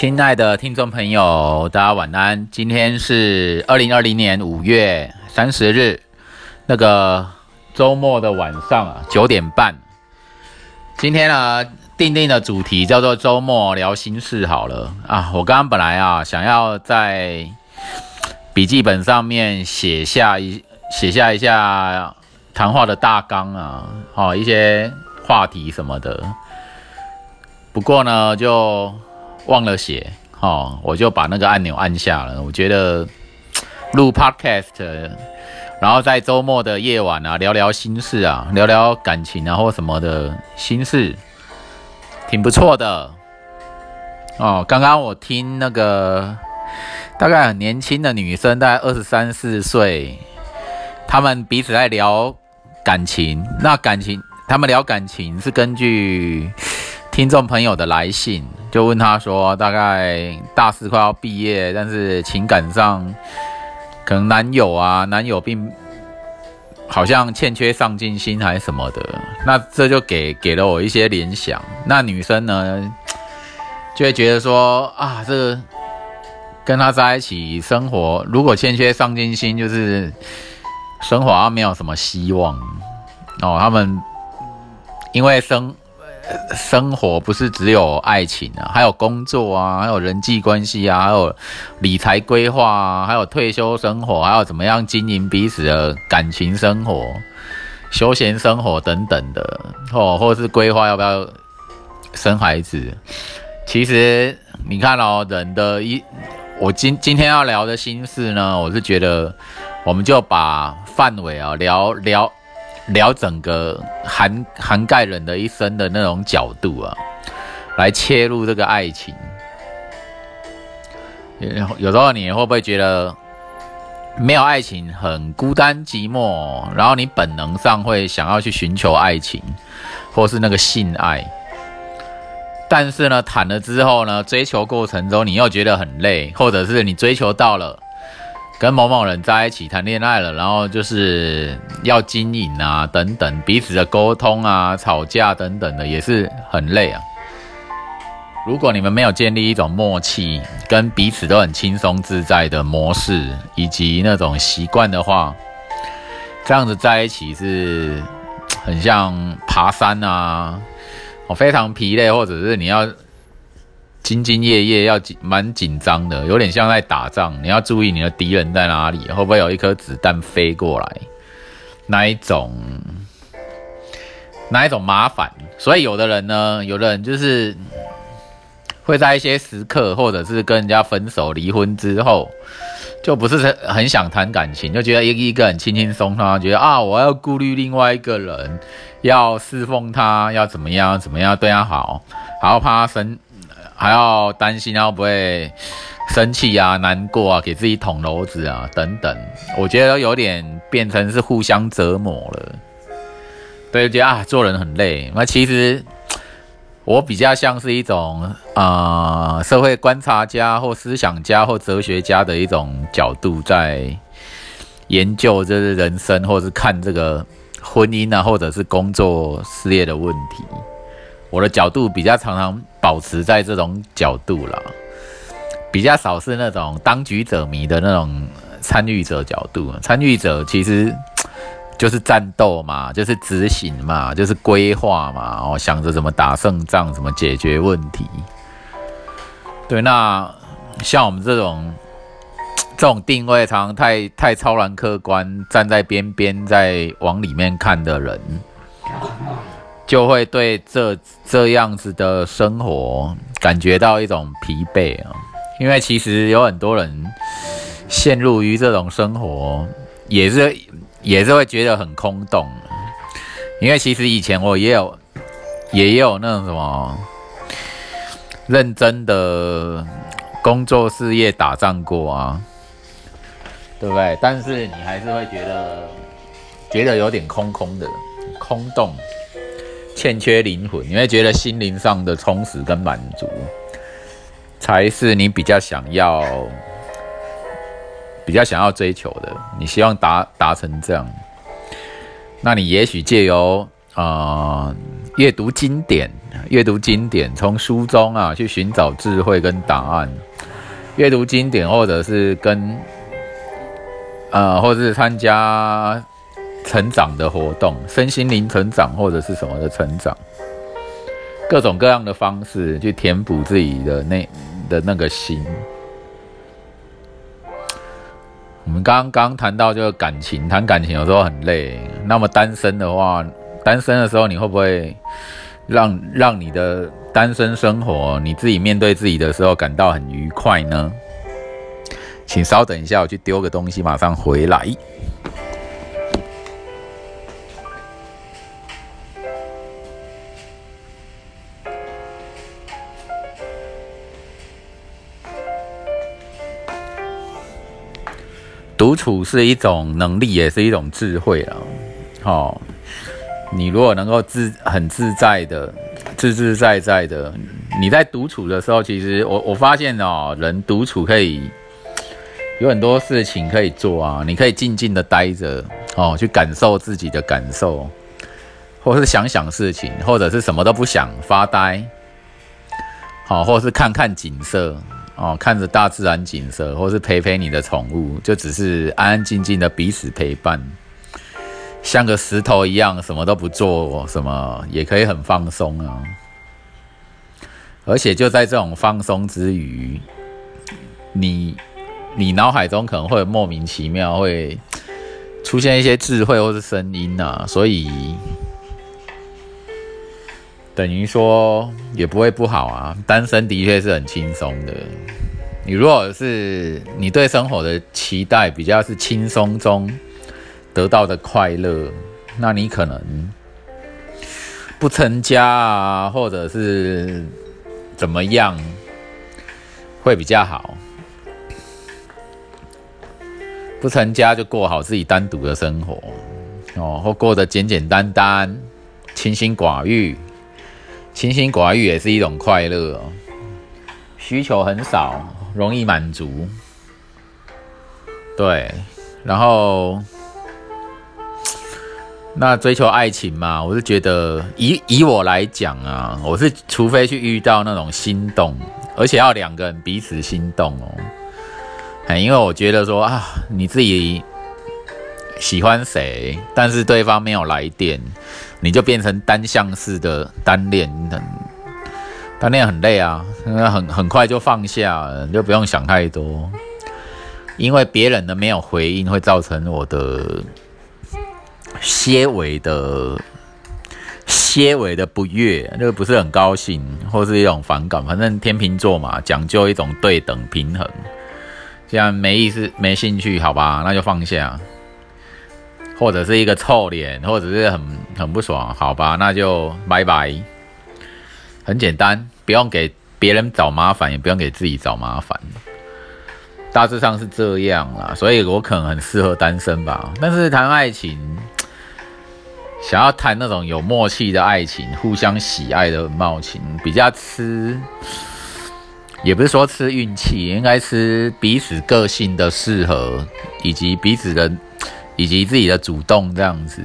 亲爱的听众朋友，大家晚安。今天是二零二零年五月三十日，那个周末的晚上啊，九点半。今天呢，定定的主题叫做周末聊心事好了啊。我刚刚本来啊，想要在笔记本上面写下一写下一下谈话的大纲啊，哦，一些话题什么的。不过呢，就。忘了写，哦，我就把那个按钮按下了。我觉得 录 podcast，然后在周末的夜晚啊，聊聊心事啊，聊聊感情啊或什么的心事，挺不错的。哦，刚刚我听那个大概很年轻的女生，大概二十三四岁，他们彼此在聊感情。那感情，他们聊感情是根据听众朋友的来信。就问他说，大概大四快要毕业，但是情感上可能男友啊，男友并好像欠缺上进心还是什么的，那这就给给了我一些联想。那女生呢，就会觉得说啊，这跟他在一起生活，如果欠缺上进心，就是生活没有什么希望哦。他们因为生。生活不是只有爱情啊，还有工作啊，还有人际关系啊，还有理财规划啊，还有退休生活，还有怎么样经营彼此的感情生活、休闲生活等等的哦，或者是规划要不要生孩子。其实你看哦，人的一，我今今天要聊的心事呢，我是觉得我们就把范围啊聊聊。聊整个涵涵盖人的一生的那种角度啊，来切入这个爱情。有有时候你会不会觉得没有爱情很孤单寂寞？然后你本能上会想要去寻求爱情，或是那个性爱。但是呢，谈了之后呢，追求过程中你又觉得很累，或者是你追求到了。跟某某人在一起谈恋爱了，然后就是要经营啊，等等，彼此的沟通啊、吵架等等的，也是很累啊。如果你们没有建立一种默契，跟彼此都很轻松自在的模式，以及那种习惯的话，这样子在一起是很像爬山啊，我非常疲累，或者是你要。兢兢业业，要紧蛮紧张的，有点像在打仗。你要注意你的敌人在哪里，会不会有一颗子弹飞过来？哪一种？哪一种麻烦？所以有的人呢，有的人就是会在一些时刻，或者是跟人家分手、离婚之后，就不是很想谈感情，就觉得一一个人轻轻松松，觉得啊，我要顾虑另外一个人，要侍奉他，要怎么样怎么样对他好，还要怕他生。还要担心要不会生气啊、难过啊、给自己捅娄子啊等等，我觉得有点变成是互相折磨了。对，觉得啊做人很累。那其实我比较像是一种啊社会观察家或思想家或哲学家的一种角度，在研究这是人生，或者是看这个婚姻啊，或者是工作事业的问题。我的角度比较常常保持在这种角度啦，比较少是那种当局者迷的那种参与者角度。参与者其实 就是战斗嘛，就是执行嘛，就是规划嘛，哦，想着怎么打胜仗，怎么解决问题。对，那像我们这种 这种定位，常常太太超然客观，站在边边在往里面看的人。就会对这这样子的生活感觉到一种疲惫啊，因为其实有很多人陷入于这种生活，也是也是会觉得很空洞。因为其实以前我也有也有那种什么认真的工作事业打仗过啊，对不对？但是你还是会觉得觉得有点空空的空洞。欠缺灵魂，你会觉得心灵上的充实跟满足，才是你比较想要、比较想要追求的。你希望达达成这样，那你也许借由啊阅读经典，阅读经典，从书中啊去寻找智慧跟答案。阅读经典，或者是跟呃，或者是参加成长的活动，身心灵成长或者是什么的成长，各种各样的方式去填补自己的那的那个心。我们刚刚谈到就是感情，谈感情有时候很累。那么单身的话，单身的时候你会不会让让你的单身生活，你自己面对自己的时候感到很愉快呢？请稍等一下，我去丢个东西，马上回来。独处是一种能力，也是一种智慧啊！好，你如果能够自很自在的、自自在在的，你在独处的时候，其实我我发现哦，人独处可以有很多事情可以做啊！你可以静静的待着哦，去感受自己的感受，或是想想事情，或者是什么都不想发呆，好，或是看看景色。哦，看着大自然景色，或是陪陪你的宠物，就只是安安静静的彼此陪伴，像个石头一样，什么都不做，什么也可以很放松啊。而且就在这种放松之余，你你脑海中可能会莫名其妙会出现一些智慧或是声音啊，所以。等于说也不会不好啊，单身的确是很轻松的。你如果是你对生活的期待比较是轻松中得到的快乐，那你可能不成家啊，或者是怎么样会比较好。不成家就过好自己单独的生活哦，或过得简简单单、清心寡欲。清心寡欲也是一种快乐哦，需求很少，容易满足。对，然后那追求爱情嘛，我是觉得以以我来讲啊，我是除非去遇到那种心动，而且要两个人彼此心动哦。哎，因为我觉得说啊，你自己喜欢谁，但是对方没有来电。你就变成单向式的单恋，很单恋很累啊，很很快就放下，就不用想太多，因为别人的没有回应会造成我的些微的些微的不悦，那个不是很高兴，或是一种反感。反正天秤座嘛，讲究一种对等平衡，这样没意思、没兴趣，好吧，那就放下。或者是一个臭脸，或者是很很不爽，好吧，那就拜拜。很简单，不用给别人找麻烦，也不用给自己找麻烦。大致上是这样啦，所以我可能很适合单身吧。但是谈爱情，想要谈那种有默契的爱情，互相喜爱的冒情，比较吃，也不是说吃运气，应该吃彼此个性的适合，以及彼此的。以及自己的主动这样子，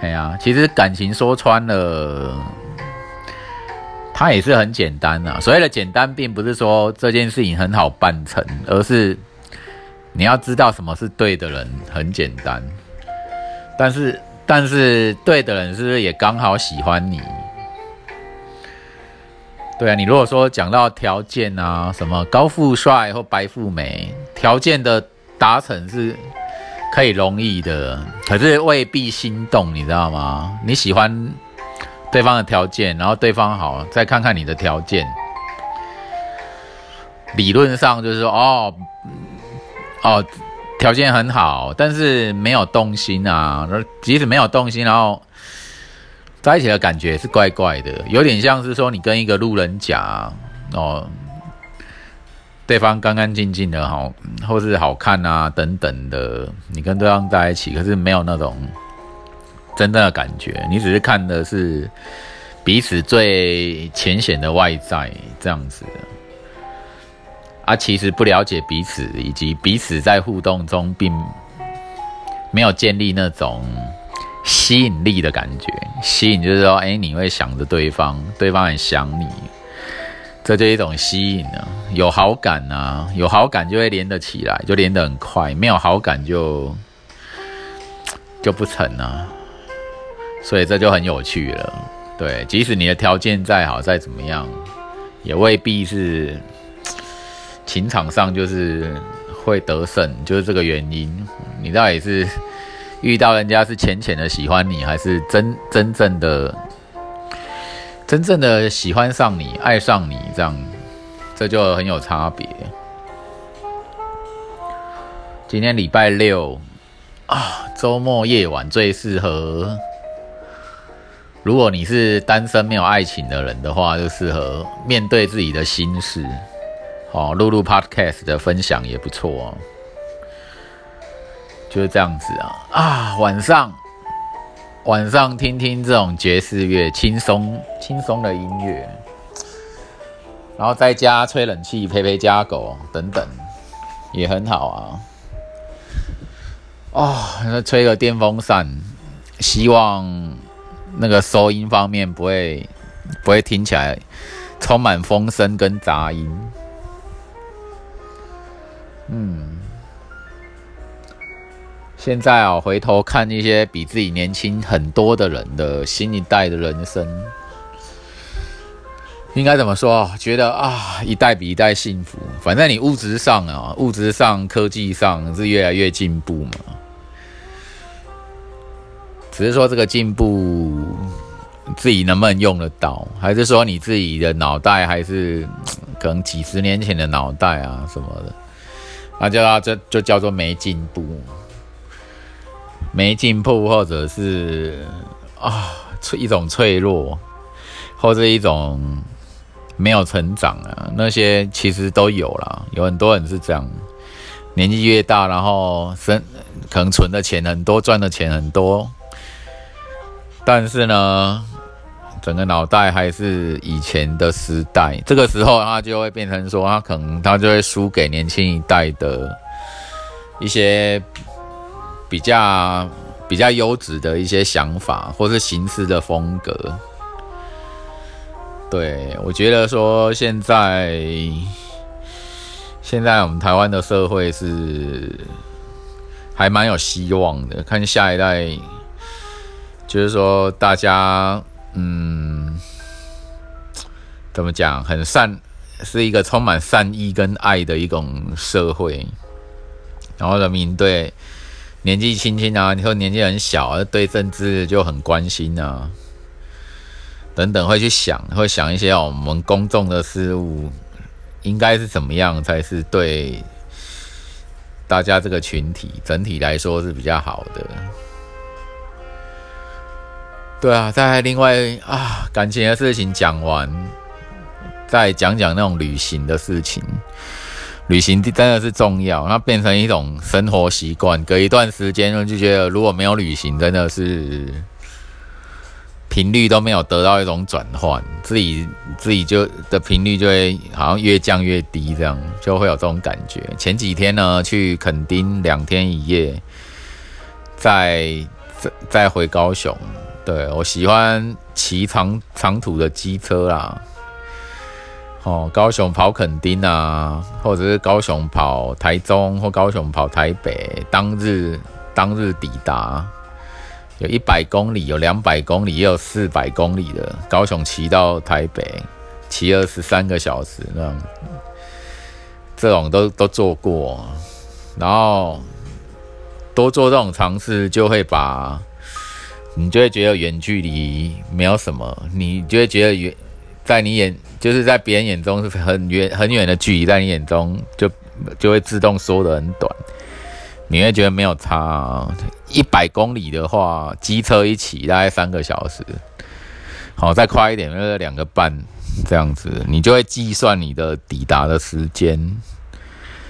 哎呀，其实感情说穿了，它也是很简单啊。所谓的简单，并不是说这件事情很好办成，而是你要知道什么是对的人很简单。但是，但是对的人是不是也刚好喜欢你？对啊，你如果说讲到条件啊，什么高富帅或白富美，条件的达成是。可以容易的，可是未必心动，你知道吗？你喜欢对方的条件，然后对方好，再看看你的条件，理论上就是说，哦，哦，条件很好，但是没有动心啊。即使没有动心，然后在一起的感觉是怪怪的，有点像是说你跟一个路人甲哦。对方干干净净的好，或是好看啊等等的，你跟对方在一起，可是没有那种真正的感觉，你只是看的是彼此最浅显的外在这样子，啊，其实不了解彼此，以及彼此在互动中并没有建立那种吸引力的感觉。吸引就是说，哎，你会想着对方，对方很想你，这就一种吸引啊。有好感啊，有好感就会连得起来，就连得很快；没有好感就就不成啊。所以这就很有趣了。对，即使你的条件再好，再怎么样，也未必是情场上就是会得胜，就是这个原因。你到底是遇到人家是浅浅的喜欢你，还是真真正的真正的喜欢上你、爱上你这样，这就很有差别。今天礼拜六啊，周末夜晚最适合。如果你是单身没有爱情的人的话，就适合面对自己的心事，哦，录录 podcast 的分享也不错哦。就是这样子啊啊，晚上晚上听听这种爵士乐，轻松轻松的音乐，然后在家吹冷气，陪陪家狗等等，也很好啊。哦，那吹个电风扇，希望。那个收音方面不会不会听起来充满风声跟杂音，嗯，现在啊，回头看一些比自己年轻很多的人的新一代的人生，应该怎么说？觉得啊，一代比一代幸福。反正你物质上啊，物质上、科技上是越来越进步嘛。只是说这个进步，自己能不能用得到？还是说你自己的脑袋还是可能几十年前的脑袋啊什么的？那叫这就叫做没进步，没进步，或者是啊脆一种脆弱，或者一种没有成长啊，那些其实都有啦，有很多人是这样，年纪越大，然后生可能存的钱很多，赚的钱很多。但是呢，整个脑袋还是以前的时代，这个时候他就会变成说，他可能他就会输给年轻一代的一些比较比较优质的一些想法，或是行事的风格。对我觉得说，现在现在我们台湾的社会是还蛮有希望的，看下一代。就是说，大家，嗯，怎么讲？很善，是一个充满善意跟爱的一种社会。然后人民对年纪轻轻啊，你说年纪很小，对政治就很关心啊，等等，会去想，会想一些我们公众的事物应该是怎么样才是对大家这个群体整体来说是比较好的。对啊，在另外啊，感情的事情讲完，再讲讲那种旅行的事情。旅行真的是重要，那变成一种生活习惯。隔一段时间，就觉得如果没有旅行，真的是频率都没有得到一种转换，自己自己就的频率就会好像越降越低，这样就会有这种感觉。前几天呢，去垦丁两天一夜，再再再回高雄。对我喜欢骑长长途的机车啦，哦，高雄跑垦丁啊，或者是高雄跑台中或高雄跑台北，当日当日抵达，有一百公里，有两百公里，也有四百公里的，高雄骑到台北，骑二十三个小时那样，这种都都做过，然后多做这种尝试，就会把。你就会觉得远距离没有什么，你就会觉得远，在你眼就是在别人眼中是很远很远的距离，在你眼中就就会自动缩得很短，你会觉得没有差。一百公里的话，机车一起大概三个小时，好再快一点就是两个半这样子，你就会计算你的抵达的时间。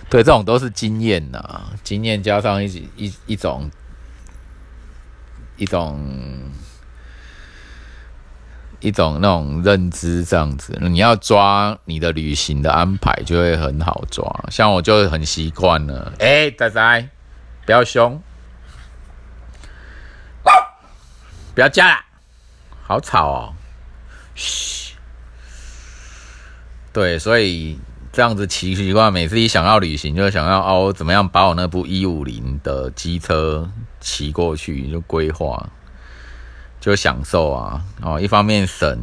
对，这种都是经验呐，经验加上一一一种。一种一种那种认知这样子，你要抓你的旅行的安排就会很好抓。像我就很习惯了，哎，仔仔，不要凶。不要加了，好吵哦。嘘，对，所以这样子骑习惯，每次一想要旅行，就想要哦，怎么样把我那部一五零的机车骑过去，就规划，就享受啊。哦，一方面省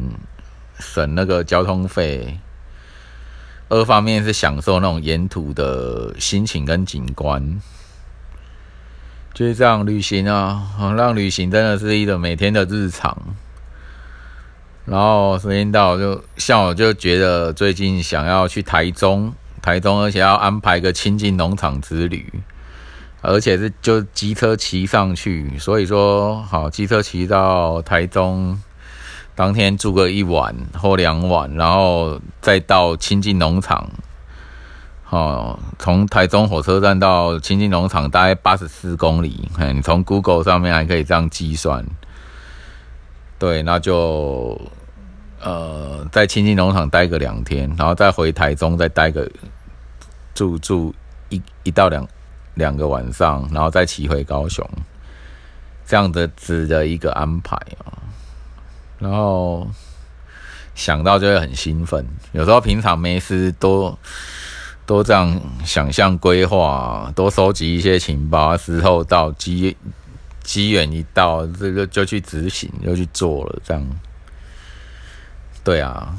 省那个交通费，二方面是享受那种沿途的心情跟景观。就是这样旅行啊，让旅行真的是一个每天的日常。然后时间到，就像我就觉得最近想要去台中，台中而且要安排个亲近农场之旅，而且是就机车骑上去，所以说好机车骑到台中，当天住个一晚或两晚，然后再到亲近农场。哦，从台中火车站到清境农场大概八十四公里，你从 Google 上面还可以这样计算。对，那就呃在清境农场待个两天，然后再回台中再待个住住一一到两两个晚上，然后再骑回高雄，这样的子的一个安排啊。然后想到就会很兴奋，有时候平常没事都。都这样想象规划，多收集一些情报，时候到机机缘一到，这个就去执行，就去做了。这样，对啊，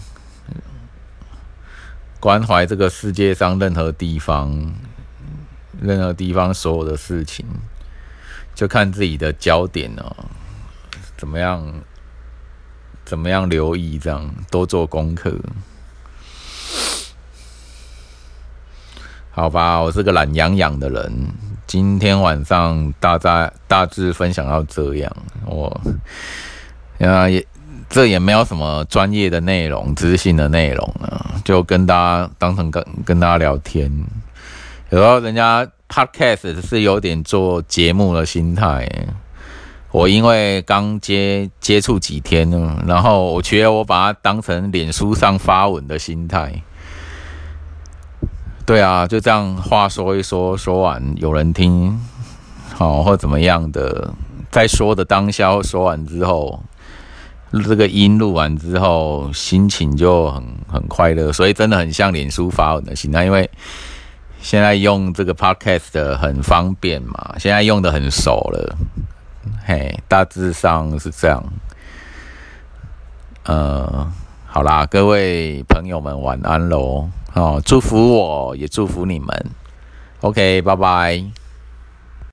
关怀这个世界上任何地方，任何地方所有的事情，就看自己的焦点哦，怎么样，怎么样留意，这样多做功课。好吧，我是个懒洋洋的人。今天晚上大概大致分享到这样，我啊也这也没有什么专业的内容、知性的内容啊，就跟大家当成跟跟大家聊天。有时候人家 podcast 是有点做节目的心态，我因为刚接接触几天，然后我觉得我把它当成脸书上发文的心态。对啊，就这样话说一说，说完有人听，好或怎么样的，在说的当下说完之后，这个音录完之后，心情就很很快乐，所以真的很像脸书发文的心态，因为现在用这个 podcast 很方便嘛，现在用的很熟了，嘿，大致上是这样，呃，好啦，各位朋友们晚安喽。哦，祝福我也祝福你们。OK，拜拜。